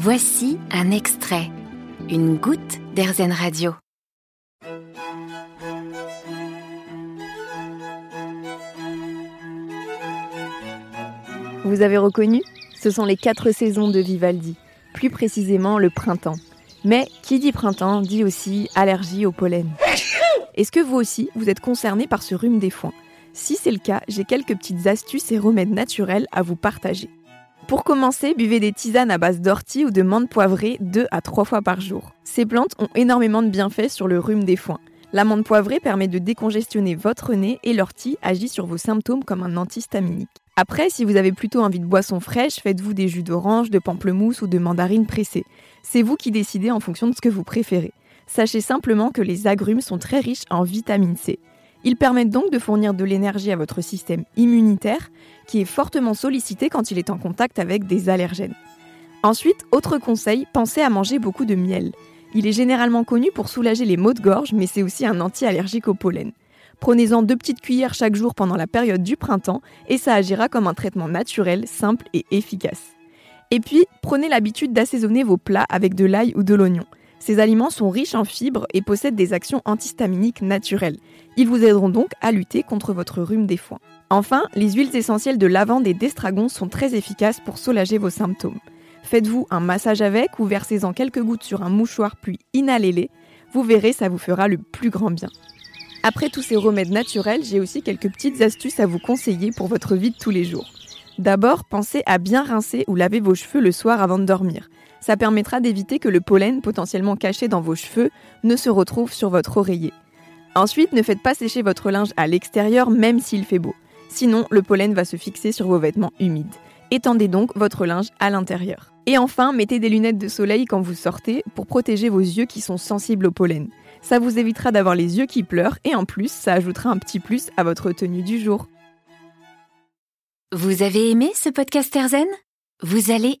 Voici un extrait, une goutte d'Airzen Radio. Vous avez reconnu? Ce sont les quatre saisons de Vivaldi, plus précisément le printemps. Mais qui dit printemps dit aussi allergie au pollen. Est-ce que vous aussi, vous êtes concerné par ce rhume des foins? Si c'est le cas, j'ai quelques petites astuces et remèdes naturels à vous partager. Pour commencer, buvez des tisanes à base d'ortie ou de menthe poivrée 2 à 3 fois par jour. Ces plantes ont énormément de bienfaits sur le rhume des foins. L'amande poivrée permet de décongestionner votre nez et l'ortie agit sur vos symptômes comme un antihistaminique. Après, si vous avez plutôt envie de boissons fraîches, faites-vous des jus d'orange, de pamplemousse ou de mandarine pressée. C'est vous qui décidez en fonction de ce que vous préférez. Sachez simplement que les agrumes sont très riches en vitamine C. Ils permettent donc de fournir de l'énergie à votre système immunitaire, qui est fortement sollicité quand il est en contact avec des allergènes. Ensuite, autre conseil, pensez à manger beaucoup de miel. Il est généralement connu pour soulager les maux de gorge, mais c'est aussi un anti-allergique au pollen. Prenez-en deux petites cuillères chaque jour pendant la période du printemps et ça agira comme un traitement naturel, simple et efficace. Et puis, prenez l'habitude d'assaisonner vos plats avec de l'ail ou de l'oignon. Ces aliments sont riches en fibres et possèdent des actions antihistaminiques naturelles. Ils vous aideront donc à lutter contre votre rhume des foins. Enfin, les huiles essentielles de lavande et d'estragon sont très efficaces pour soulager vos symptômes. Faites-vous un massage avec ou versez-en quelques gouttes sur un mouchoir puis inhalez-les. Vous verrez, ça vous fera le plus grand bien. Après tous ces remèdes naturels, j'ai aussi quelques petites astuces à vous conseiller pour votre vie de tous les jours. D'abord, pensez à bien rincer ou laver vos cheveux le soir avant de dormir. Ça permettra d'éviter que le pollen potentiellement caché dans vos cheveux ne se retrouve sur votre oreiller. Ensuite, ne faites pas sécher votre linge à l'extérieur même s'il fait beau. Sinon, le pollen va se fixer sur vos vêtements humides. Étendez donc votre linge à l'intérieur. Et enfin, mettez des lunettes de soleil quand vous sortez pour protéger vos yeux qui sont sensibles au pollen. Ça vous évitera d'avoir les yeux qui pleurent et en plus, ça ajoutera un petit plus à votre tenue du jour. Vous avez aimé ce podcast Erzen Vous allez